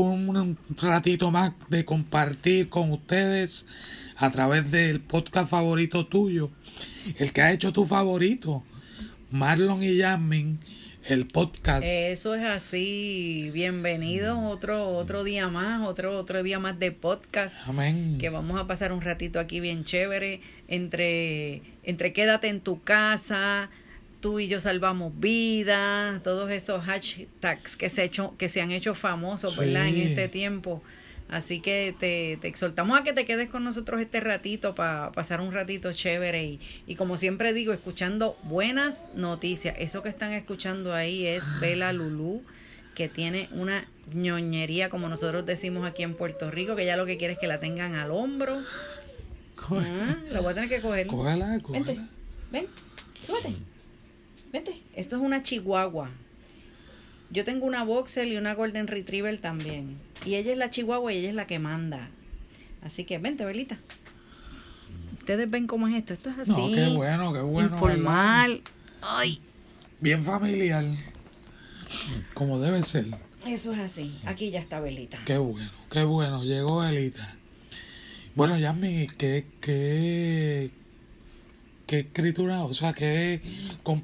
un ratito más de compartir con ustedes a través del podcast favorito tuyo, el que ha hecho tu favorito, Marlon y Yasmin, el podcast. Eso es así, bienvenidos otro otro día más, otro otro día más de podcast. Amén. Que vamos a pasar un ratito aquí bien chévere entre entre quédate en tu casa, tú y yo salvamos vidas, todos esos hashtags que se, hecho, que se han hecho famosos, ¿verdad? En este tiempo. Así que te, te, exhortamos a que te quedes con nosotros este ratito para pasar un ratito chévere y, y, como siempre digo, escuchando buenas noticias. Eso que están escuchando ahí es Bela Lulú, que tiene una ñoñería, como nosotros decimos aquí en Puerto Rico, que ya lo que quiere es que la tengan al hombro. Ah, la voy a tener que coger. Cógela, cógela. Vente, ven, súbete. Vete, esto es una chihuahua. Yo tengo una boxer y una golden retriever también. Y ella es la chihuahua y ella es la que manda. Así que vente, Belita. Ustedes ven cómo es esto. Esto es así. No, qué bueno, qué bueno. Informal. Ay. Bien familiar. Como debe ser. Eso es así. Aquí ya está Belita. Qué bueno, qué bueno. Llegó Belita. Bueno, Yasmin, ¿qué, qué, qué escritura, o sea, qué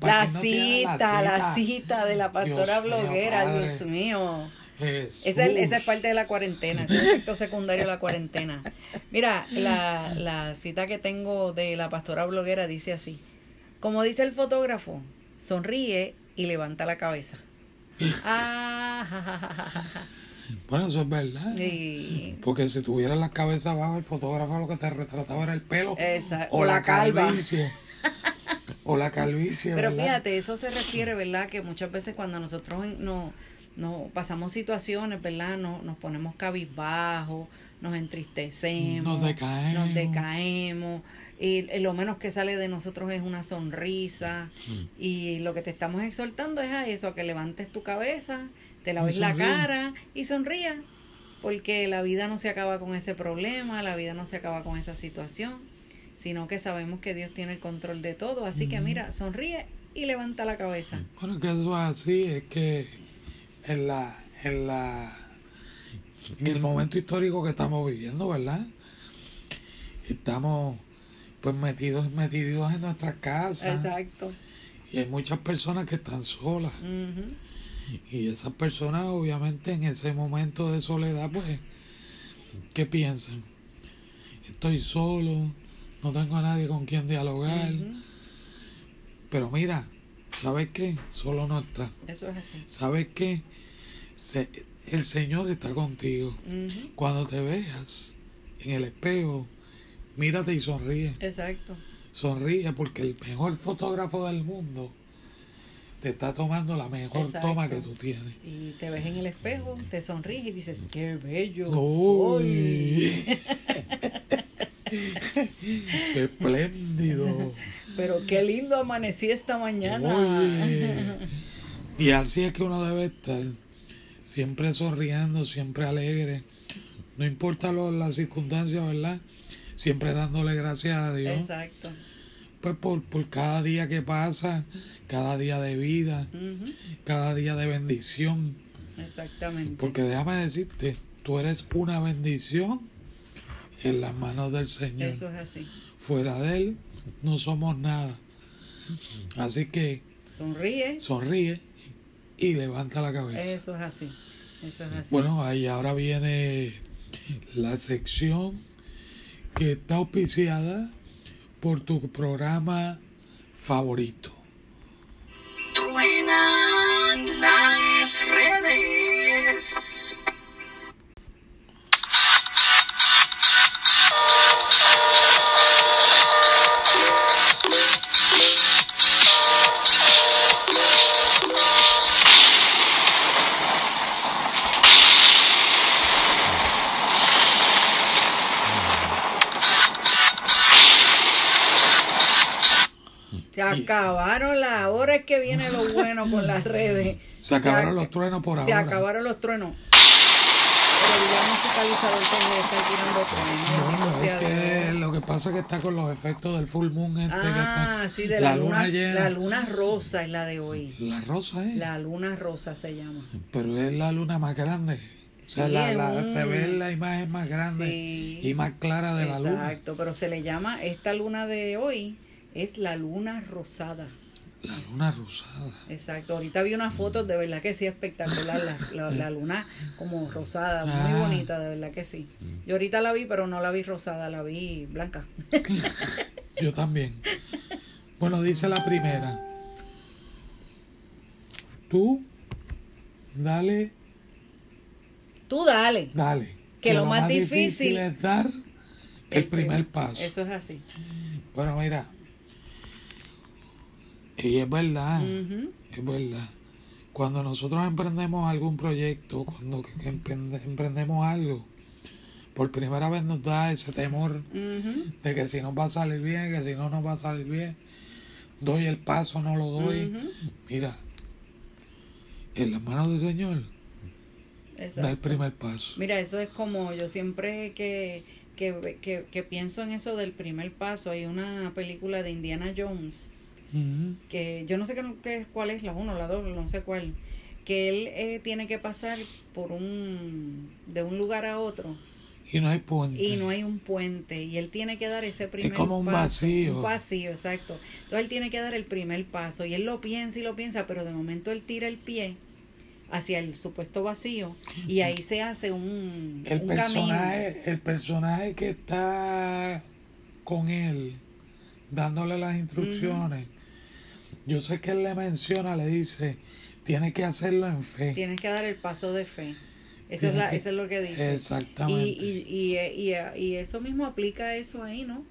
la cita, la cita, de la pastora Dios bloguera, mío, Dios mío. Esa es, esa es, parte de la cuarentena, es el efecto secundario de la cuarentena. Mira, la, la cita que tengo de la pastora bloguera dice así, como dice el fotógrafo, sonríe y levanta la cabeza. Ah, bueno, eso es verdad. Sí. Porque si tuvieras la cabeza abajo, el fotógrafo lo que te retrataba era el pelo Exacto. o, la, calvicie. o la calvicie. Pero ¿verdad? fíjate, eso se refiere, ¿verdad? Que muchas veces cuando nosotros no, no pasamos situaciones, ¿verdad? No, nos ponemos cabizbajos, nos entristecemos, nos decaemos. Nos decaemos y lo menos que sale de nosotros es una sonrisa mm. y lo que te estamos exhortando es a eso, a que levantes tu cabeza, te laves la cara y sonría, porque la vida no se acaba con ese problema, la vida no se acaba con esa situación, sino que sabemos que Dios tiene el control de todo, así mm. que mira, sonríe y levanta la cabeza. Bueno, que eso es así, es que en la en la en el momento histórico que estamos viviendo, ¿verdad? Estamos pues metidos metidos en nuestras casas. Exacto. Y hay muchas personas que están solas. Uh -huh. Y esas personas obviamente en ese momento de soledad pues ¿qué piensan? Estoy solo, no tengo a nadie con quien dialogar. Uh -huh. Pero mira, ¿sabes qué? Solo no está. Eso es así. ¿Sabes qué? Se, el Señor está contigo. Uh -huh. Cuando te veas en el espejo, mírate y sonríe. Exacto. Sonríe porque el mejor fotógrafo del mundo te está tomando la mejor Exacto. toma que tú tienes. Y te ves en el espejo, te sonríes y dices, qué bello Uy. soy. qué espléndido. Pero qué lindo amanecí esta mañana. Oye. Y así es que uno debe estar, siempre sonriendo, siempre alegre. No importa lo, las circunstancias, ¿verdad? Siempre dándole gracias a Dios. Exacto. Pues por, por cada día que pasa, cada día de vida, Uh -huh. cada día de bendición. Exactamente. Porque déjame decirte, tú eres una bendición en las manos del Señor. Eso es así. Fuera de Él no somos nada. Así que sonríe. Sonríe y levanta la cabeza. Eso es así. Eso es así. Bueno, ahí ahora viene la sección que está auspiciada por tu programa favorito. Acabaron las. Ahora es que viene lo bueno con las redes. Se acabaron los truenos por Se ahora. acabaron los truenos. Pero el musicalizador que estar tirando truenos. No, es que lo que pasa es que está con los efectos del full moon este que Ah, está. sí, de la, luna, llena. La luna rosa es la de hoy. La rosa es. La luna rosa se llama. Pero es la luna más grande. O sea, Sí, la- la- se ve la imagen más grande Sí. y más clara de la luna. Exacto, pero se le llama, esta luna de hoy es la luna rosada. La luna rosada. Exacto, ahorita vi una foto, de verdad que sí, espectacular, la, la- la luna como rosada, muy Ah. bonita, de verdad que sí. Yo ahorita la vi, pero no la vi rosada, la vi blanca. Yo también. Bueno, dice la primera. Tú, dale, Tú dale. dale. Que lo más difícil es dar el, primer paso. Eso es así. Bueno, mira. Y es verdad, es verdad. Cuando nosotros emprendemos algún proyecto, cuando emprendemos algo, por primera vez nos da ese temor de que si no va a salir bien, que si no nos va a salir bien, doy el paso, no lo doy. Mira, en las manos del Señor, da el primer paso. Mira, eso es como yo siempre que, que, que, que pienso en eso del primer paso, hay una película de Indiana Jones Que yo no sé qué, cuál es la uno, la dos, no sé cuál, que él eh, tiene que pasar por un de un lugar a otro Y no hay puente. y no hay un puente y él tiene que dar ese primer como un paso, vacío. un vacío, exacto. Entonces él tiene que dar el primer paso y él lo piensa y lo piensa, pero de momento él tira el pie hacia el supuesto vacío y ahí se hace un, el un personaje, el personaje que está con él, dándole las instrucciones, yo sé que él le menciona, le dice, tiene que hacerlo en fe. Tienes que dar el paso de fe. Eso, es, Tienes la, que- eso es lo que dice. Exactamente. Y, y, y, eso mismo aplica a eso ahí, ¿no?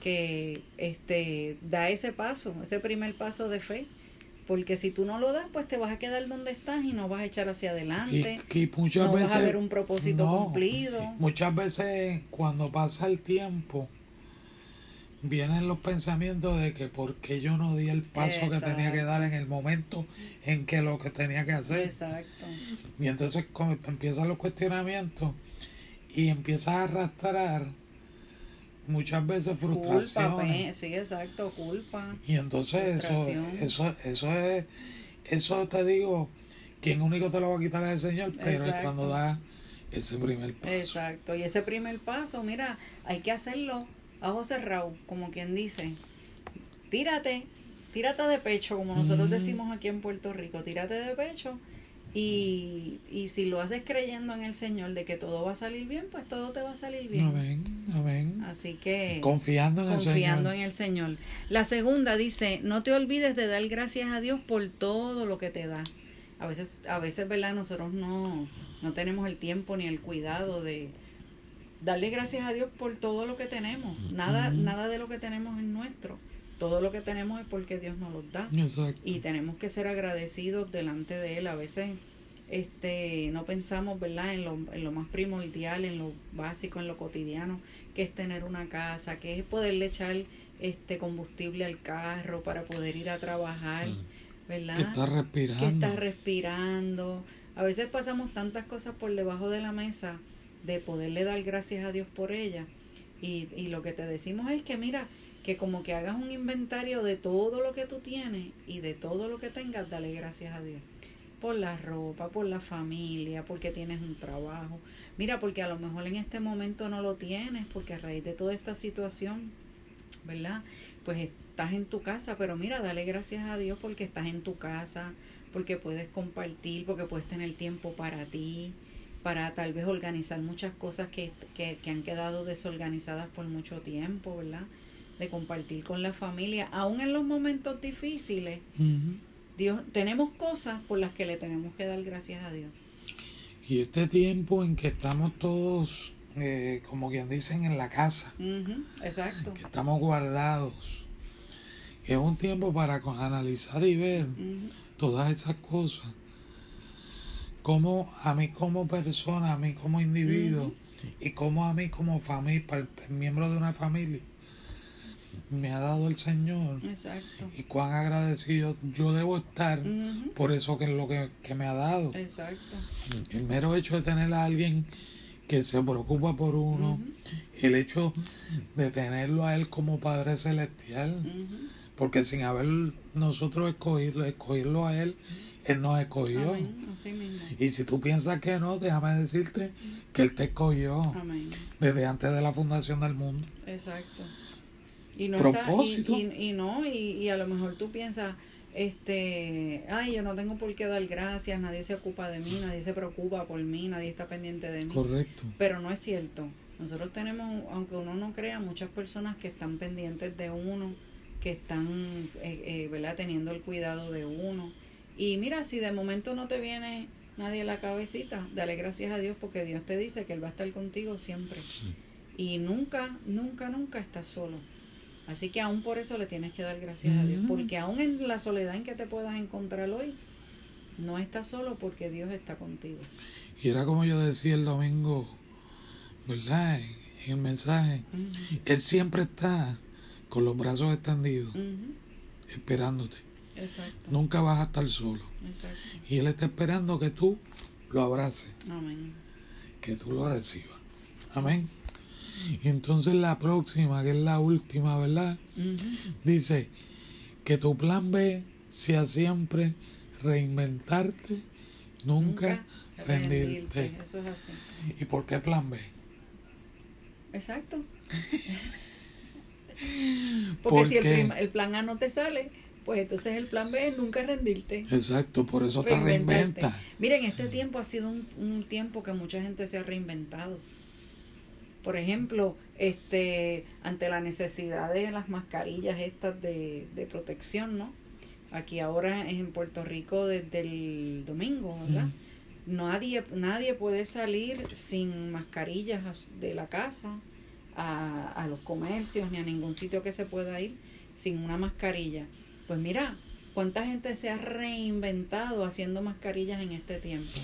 Que este da ese paso, ese primer paso de fe. Porque si tú no lo das, pues te vas a quedar donde estás y no vas a echar hacia adelante. Y, y muchas no veces vas a ver un propósito no, cumplido. Muchas veces cuando pasa el tiempo vienen los pensamientos de que por qué yo no di el paso que tenía que dar en el momento en que lo que tenía que hacer. Exacto. Y entonces como empiezan los cuestionamientos y empiezas a arrastrar muchas veces Culpa, frustraciones. pe- sí, exacto, culpa. Y entonces eso, Frustración. eso, eso es, eso te digo, quien único te lo va a quitar es el Señor, pero es cuando da ese primer paso. Exacto. Y ese primer paso, mira, hay que hacerlo a ojo cerrado, como quien dice. Tírate, tírate de pecho, como nosotros decimos aquí en Puerto Rico, tírate de pecho. Y, y si lo haces creyendo en el Señor de que todo va a salir bien, pues todo te va a salir bien. Amén, amén. Así que Confiando en el confiando Señor. en el Señor. La segunda dice, no te olvides de dar gracias a Dios por todo lo que te da. A veces, a veces, ¿verdad? Nosotros no, no tenemos el tiempo ni el cuidado de darle gracias a Dios por todo lo que tenemos. Nada, nada de lo que tenemos es nuestro. Todo lo que tenemos es porque Dios nos los da Exacto. y tenemos que ser agradecidos delante de él a veces este no pensamos verdad en lo, en lo más primordial en lo básico en lo cotidiano que es tener una casa que es poderle echar este combustible al carro para poder ir a trabajar verdad Que está respirando. que estás respirando. A veces pasamos tantas cosas por debajo de la mesa de poderle dar gracias a Dios por ella. Y, y lo que te decimos es que mira, que como que hagas un inventario de todo lo que tú tienes y de todo lo que tengas, dale gracias a Dios. Por la ropa, por la familia, porque tienes un trabajo. Mira, porque a lo mejor en este momento no lo tienes, porque a raíz de toda esta situación, ¿verdad? Pues estás en tu casa, pero mira, dale gracias a Dios porque estás en tu casa, porque puedes compartir, porque puedes tener tiempo para ti, para tal vez organizar muchas cosas que, que, que han quedado desorganizadas por mucho tiempo, ¿verdad? De compartir con la familia, aún en los momentos difíciles. Dios, tenemos cosas por las que le tenemos que dar gracias a Dios. Y este tiempo en que estamos todos, eh, como quien dicen, en la casa, exacto. que estamos guardados, es un tiempo para analizar y ver todas esas cosas. Como a mí como persona, a mí como individuo y como a mí como familia, miembro de una familia, me ha dado el Señor Exacto. y cuán agradecido yo debo estar por eso que es lo que, que me ha dado. Exacto. El mero hecho de tener a alguien que se preocupa por uno, el hecho de tenerlo a Él como Padre Celestial, Ujú. Porque sin haber nosotros escogido, escogerlo a Él, Él nos escogió. Amén. Así mismo. Y si tú piensas que no, déjame decirte que Él te escogió Amén. desde antes de la fundación del mundo. Exacto. Y no Propósito. Está, y, y, y no, y, y a lo mejor tú piensas, este, ay, yo no tengo por qué dar gracias, nadie se ocupa de mí, nadie se preocupa por mí, nadie está pendiente de mí. Correcto. Pero no es cierto. Nosotros tenemos, aunque uno no crea, muchas personas que están pendientes de uno, que están, eh, eh, ¿verdad?, teniendo el cuidado de uno. Y mira, si de momento no te viene nadie a la cabecita, dale gracias a Dios porque Dios te dice que Él va a estar contigo siempre. Y nunca, nunca, nunca estás solo. Así que aún por eso le tienes que dar gracias a Dios, Ujú. porque aún en la soledad en que te puedas encontrar hoy, no estás solo porque Dios está contigo. Y era como yo decía el domingo, ¿verdad? En el mensaje. Él siempre está con los brazos extendidos, esperándote. Exacto. Nunca vas a estar solo. Exacto. Y Él está esperando que tú lo abraces, Amén. que tú lo recibas. Amén. Y entonces la próxima, que es la última, ¿verdad? Dice que tu plan B sea siempre reinventarte, nunca, rendirte. Eso es así. ¿Y por qué plan B? Exacto. Porque si el, Porque- prim- el plan A no te sale, pues entonces el plan B es nunca rendirte. Exacto, por eso te Reinventarte. reinventa. Miren, este tiempo ha sido un, un tiempo que mucha gente se ha reinventado. Por ejemplo, este, ante la necesidad de las mascarillas estas de, de protección, ¿no? Aquí ahora en Puerto Rico desde el domingo, ¿verdad? Nadie, nadie puede salir sin mascarillas de la casa a, a los comercios ni a ningún sitio que se pueda ir sin una mascarilla. Pues mira, cuánta gente se ha reinventado haciendo mascarillas en este tiempo.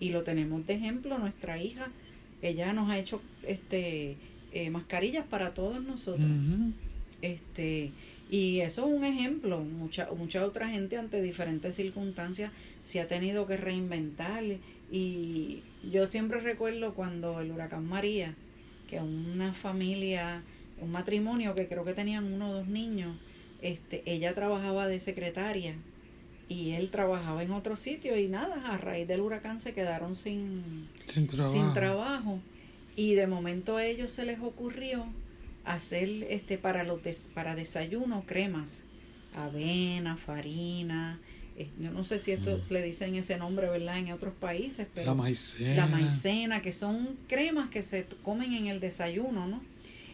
Y lo tenemos de ejemplo nuestra hija. Ella nos ha hecho este eh, mascarillas para todos nosotros. Este, y eso es un ejemplo. Mucha, mucha otra gente ante diferentes circunstancias se ha tenido que reinventar. Y yo siempre recuerdo cuando el huracán María, que una familia, un matrimonio que creo que tenían uno o dos niños, este, ella trabajaba de secretaria y él trabajaba en otro sitio y nada, a raíz del huracán se quedaron sin, Sin trabajo. sin trabajo y de momento a ellos se les ocurrió hacer este para los des- para desayuno cremas avena farina yo no sé si esto le dicen ese nombre verdad en otros países pero La maicena. la maicena que son cremas que se comen en el desayuno no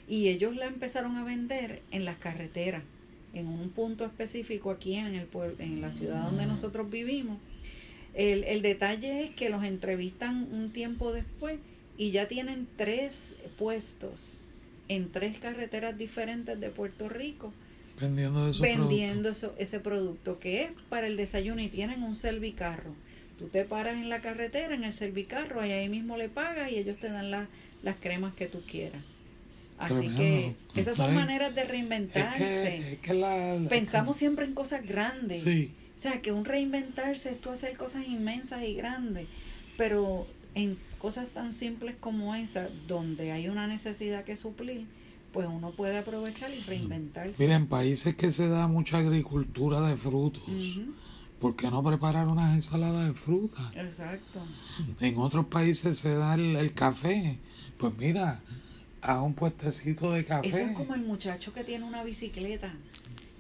y ellos la empezaron a vender en las carreteras en un punto específico aquí en el pueblo, en la ciudad donde nosotros vivimos. El, el detalle es que los entrevistan un tiempo después y ya tienen tres puestos en tres carreteras diferentes de Puerto Rico Vendiendo de esos vendiendo eso, ese producto que es para el desayuno y tienen un servicarro. Tú te paras en la carretera, en el servicarro, y ahí mismo le pagas y ellos te dan la- las cremas que tú quieras. Así Tremendo. que esas son maneras de Es reinventarse. que, es que la, la- Pensamos siempre en cosas grandes. Sí, O sea, que un reinventarse es tú hacer cosas inmensas y grandes, pero en cosas tan simples como esa, donde hay una necesidad que suplir, pues uno puede aprovechar y reinventarse. mira, en países que se da mucha agricultura de frutos, ¿por qué no preparar unas ensaladas de fruta? Exacto. En otros países se da el, el café. Pues mira, a un puestecito de café. Eso es como el muchacho que tiene una bicicleta,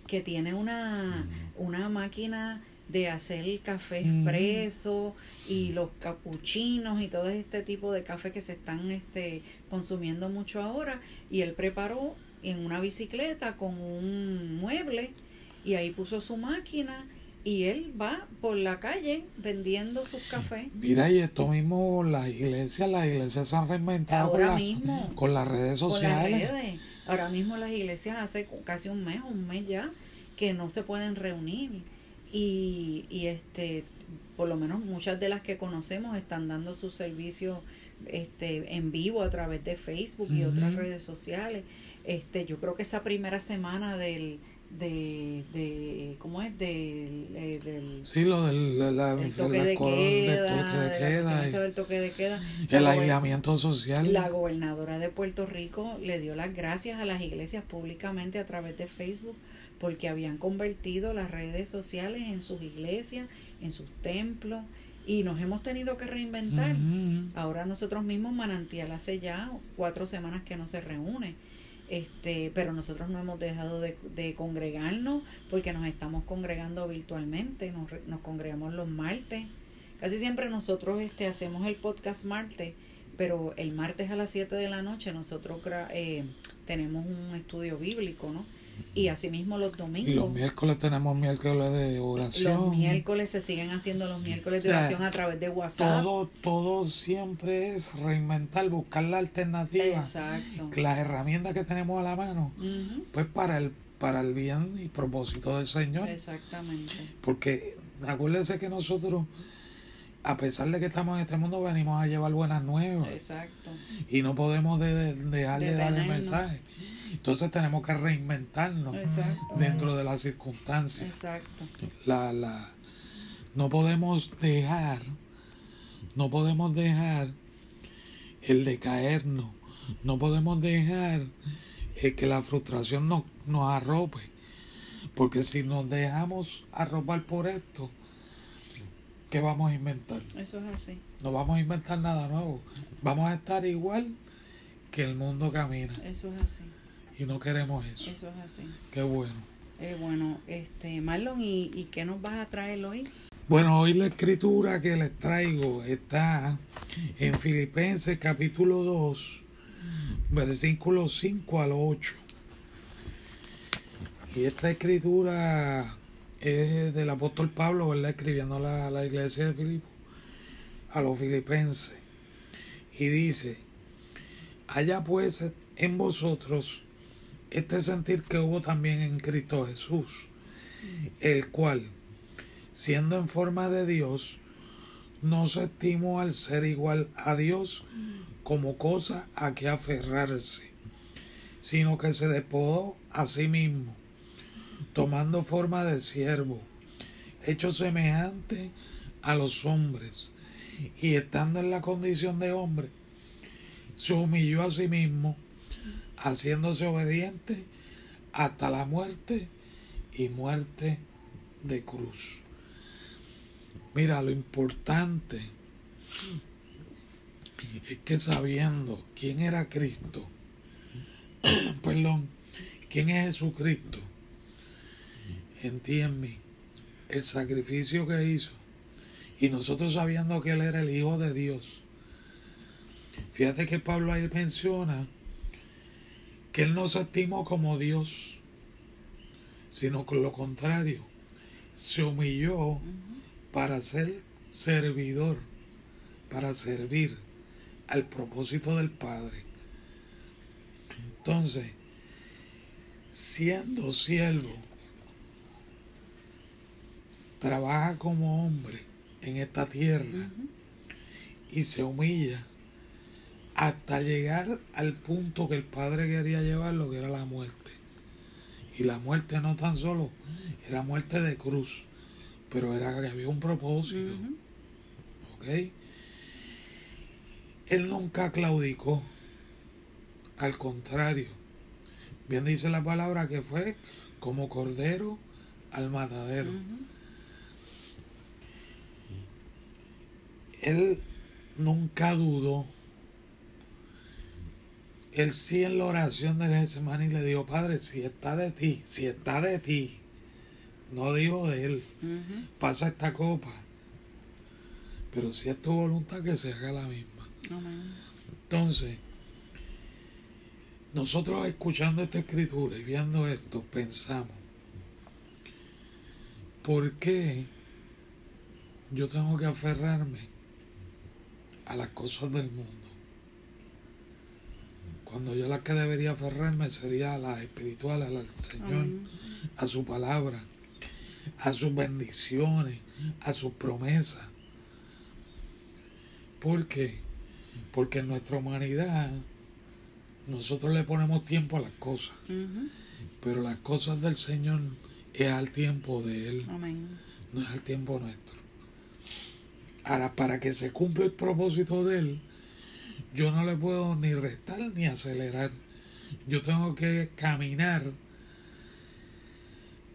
que tiene una, una máquina de hacer café Ujú. expreso y los capuchinos y todo este tipo de café que se están este, consumiendo mucho ahora. Y él preparó en una bicicleta con un mueble y ahí puso su máquina y él va por la calle vendiendo sus cafés. Mira, y esto mismo, las iglesias, las iglesias se han reinventado con Ahora las, mismo. con las redes Con las sociales. redes. Ahora mismo las iglesias hace casi un mes, un mes ya, que no se pueden reunir. Y, y este por lo menos muchas de las que conocemos están dando su servicio este, en vivo a través de Facebook y otras redes sociales. Este, yo creo que esa primera semana del de, de ¿cómo es? Del, eh, del sí, lo del, toque, de queda, el aislamiento social. La gobernadora de Puerto Rico le dio las gracias a las iglesias públicamente a través de Facebook porque habían convertido las redes sociales en sus iglesias, en sus templos y nos hemos tenido que reinventar. Ahora nosotros mismos Manantial hace ya cuatro semanas que no se reúne este, pero nosotros no hemos dejado de, de congregarnos porque nos estamos congregando virtualmente, nos, nos, congregamos los martes. Casi siempre nosotros este, hacemos el podcast martes, pero el martes a las 7 de la noche nosotros eh, tenemos un estudio bíblico, ¿no? Y asimismo los domingos. Y los miércoles tenemos miércoles de oración. Los miércoles se siguen haciendo los miércoles de oración a través de WhatsApp. Todo, todo siempre es reinventar, buscar la alternativa. Exacto. Las herramientas que tenemos a la mano, pues para el, para el bien y propósito del Señor. Exactamente. Porque acuérdense que nosotros, a pesar de que estamos en este mundo, venimos a llevar buenas nuevas. Exacto. Y no podemos dejar de, dar el mensaje. Entonces tenemos que reinventarnos dentro de las circunstancias. Exacto. La, la, no podemos dejar, no podemos dejar el decaernos, no podemos dejar eh, que la frustración nos, nos arrope, porque si nos dejamos arropar por esto, ¿qué vamos a inventar? Eso es así. No vamos a inventar nada nuevo, vamos a estar igual que el mundo camina. Eso es así y no queremos eso. Eso es así. Qué bueno. Eh, bueno, este, Marlon, ¿y, ¿y qué nos vas a traer hoy? Bueno, hoy la escritura que les traigo está en Filipenses capítulo 2, versículos 5 al 8. Y esta escritura es del apóstol Pablo, ¿verdad? Escribiendo a la, iglesia de Filipo, a los filipenses. Y dice, haya pues en vosotros este sentir que hubo también en Cristo Jesús, el cual, siendo en forma de Dios, no se estimó al ser igual a Dios como cosa a que aferrarse, sino que se despojó a sí mismo, tomando forma de siervo, hecho semejante a los hombres, y estando en la condición de hombre, se humilló a sí mismo, haciéndose obediente hasta la muerte y muerte de cruz. Mira, lo importante es que sabiendo quién era Cristo, perdón, quién es Jesucristo, entiende el sacrificio que hizo y nosotros sabiendo que Él era el Hijo de Dios. Fíjate que Pablo ahí menciona que Él no se estimó como Dios, sino con lo contrario, se humilló para ser servidor, para servir al propósito del Padre. Entonces, siendo siervo, trabaja como hombre en esta tierra y se humilla hasta llegar al punto que el padre quería llevarlo, que era la muerte. Y la muerte no tan solo era muerte de cruz, pero era que había un propósito. ¿Ok? Él nunca claudicó, al contrario. Bien dice la palabra que fue como cordero al matadero. Él nunca dudó él sí en la oración de y le dijo, Padre, si está de ti, si está de ti, no dijo de él, pasa esta copa, pero si es tu voluntad que se haga la misma. Entonces, nosotros escuchando esta escritura y viendo esto, pensamos, ¿por qué yo tengo que aferrarme a las cosas del mundo? Cuando yo la que debería aferrarme sería a las espirituales, al Señor, a su palabra. a sus bendiciones, a sus promesas. ¿Por qué? Porque en nuestra humanidad nosotros le ponemos tiempo a las cosas, pero las cosas del Señor es al tiempo de Él, Amén. no es al tiempo nuestro. Ahora, para que se cumpla el propósito de Él, yo no le puedo ni restar ni acelerar. Yo tengo que caminar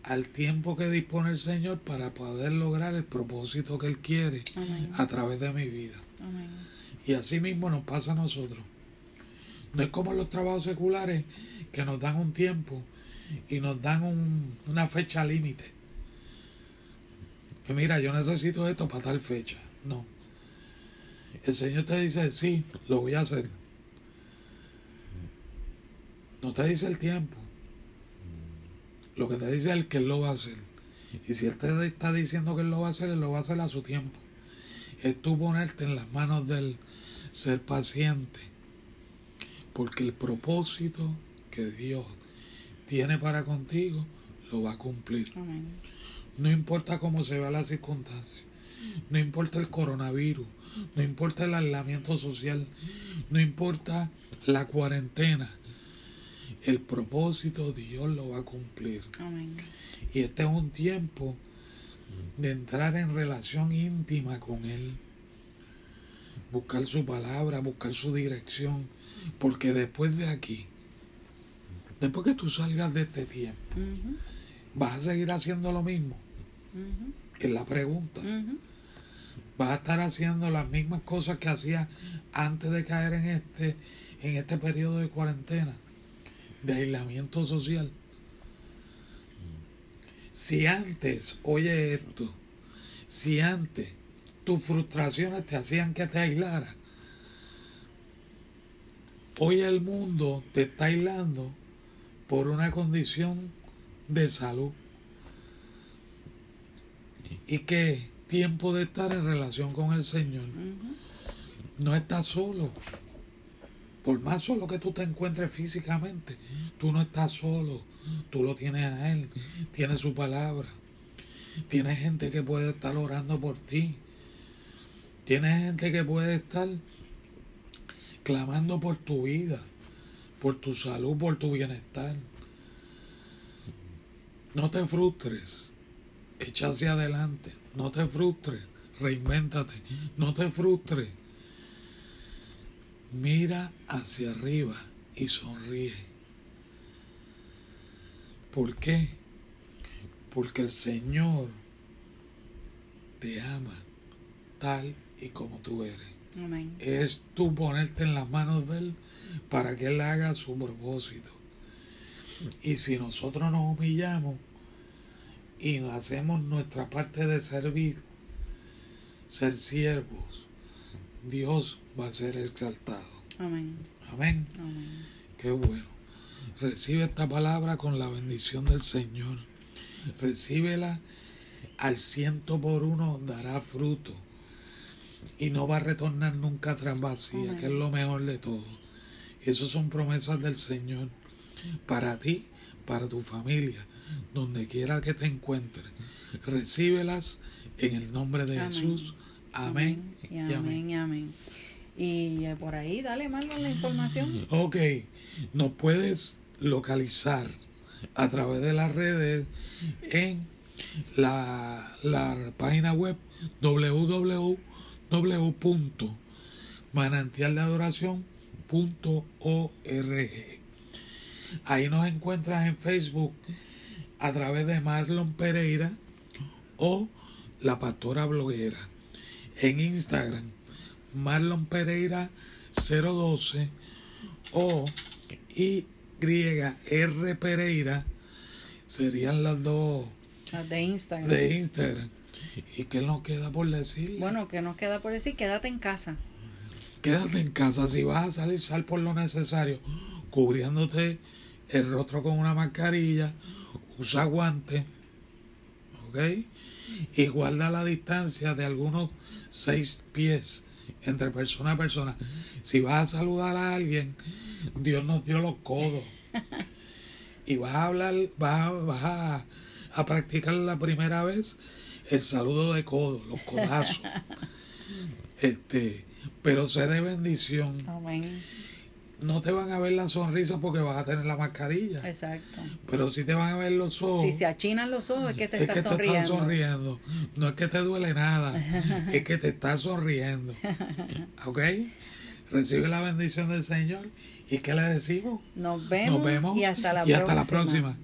al tiempo que dispone el Señor para poder lograr el propósito que Él quiere Amén. a través de mi vida. Amén. Y así mismo nos pasa a nosotros. No es como los trabajos seculares que nos dan un tiempo y nos dan un- una fecha límite. Que mira, yo necesito esto para tal fecha. No. El Señor te dice, sí, lo voy a hacer. No te dice el tiempo. Lo que te dice es el que Él lo va a hacer. Y si Él te está diciendo que Él lo va a hacer, Él lo va a hacer a su tiempo. Es tú ponerte en las manos del ser paciente. Porque el propósito que Dios tiene para contigo lo va a cumplir. Amén. No importa cómo se vea la circunstancia. No importa el coronavirus. No importa el aislamiento social. No importa la cuarentena. El propósito Dios lo va a cumplir. Amén. Y este es un tiempo de entrar en relación íntima con Él. Buscar su palabra, buscar su dirección. Porque después de aquí, después que tú salgas de este tiempo, vas a seguir haciendo lo mismo. Es la pregunta. Vas a estar haciendo las mismas cosas que hacías antes de caer en este, en este periodo de cuarentena, de aislamiento social. Si antes, oye esto, si antes tus frustraciones te hacían que te aislaras, hoy el mundo te está aislando por una condición de salud. Y que tiempo de estar en relación con el Señor. No estás solo. Por más solo que tú te encuentres físicamente, tú no estás solo. Tú lo tienes a Él. Tienes su palabra. Tienes gente que puede estar orando por ti. Tienes gente que puede estar clamando por tu vida, por tu salud, por tu bienestar. No te frustres. Echa hacia adelante. No te frustres. Reinvéntate. No te frustres. Mira hacia arriba y sonríe. ¿Por qué? Porque el Señor te ama tal y como tú eres. Amén. Es tú ponerte en las manos de Él para que Él haga su propósito. Y si nosotros nos humillamos y hacemos nuestra parte de servir, ser siervos, Dios va a ser exaltado. Amén. Amén. Amén. Qué bueno. Recibe esta palabra con la bendición del Señor. Recíbela al ciento por uno dará fruto. Y no va a retornar nunca atrás vacía, Amén. que es lo mejor de todo. Esas son promesas del Señor para ti, para tu familia, donde quiera que te encuentres. Recíbelas en el nombre de Amén. Jesús. Amén. Y amén, y amén. Y eh, por ahí, dale, Marlon, la información. Ok, nos puedes localizar a través de las redes en la, la página web www.manantialdeadoración.org. Ahí nos encuentras en Facebook a través de Marlon Pereira o la pastora bloguera. En Instagram, Marlon Pereira 012 o YR Pereira serían las dos de Instagram. de Instagram. ¿Y qué nos queda por decir? Bueno, ¿qué nos queda por decir? Quédate en casa. Quédate en casa. Si vas a salir, sal por lo necesario, cubriéndote el rostro con una mascarilla, usa guantes, ¿ok? Y guarda la distancia de algunos seis pies entre persona a persona. Si vas a saludar a alguien, Dios nos dio los codos. Y vas a hablar, vas a, vas a, a practicar la primera vez el saludo de codo, los codazos. este, pero sé de bendición. Amén. No te van a ver la sonrisa porque vas a tener la mascarilla. Exacto. Pero sí te van a ver los ojos. Si se achinan los ojos es que te es estás que te sonriendo. estás sonriendo. No es que te duele nada, es que te estás sonriendo. ¿Ok? Recibe la bendición del Señor. ¿Y qué le decimos? Nos vemos, Nos vemos y hasta la y hasta la próxima.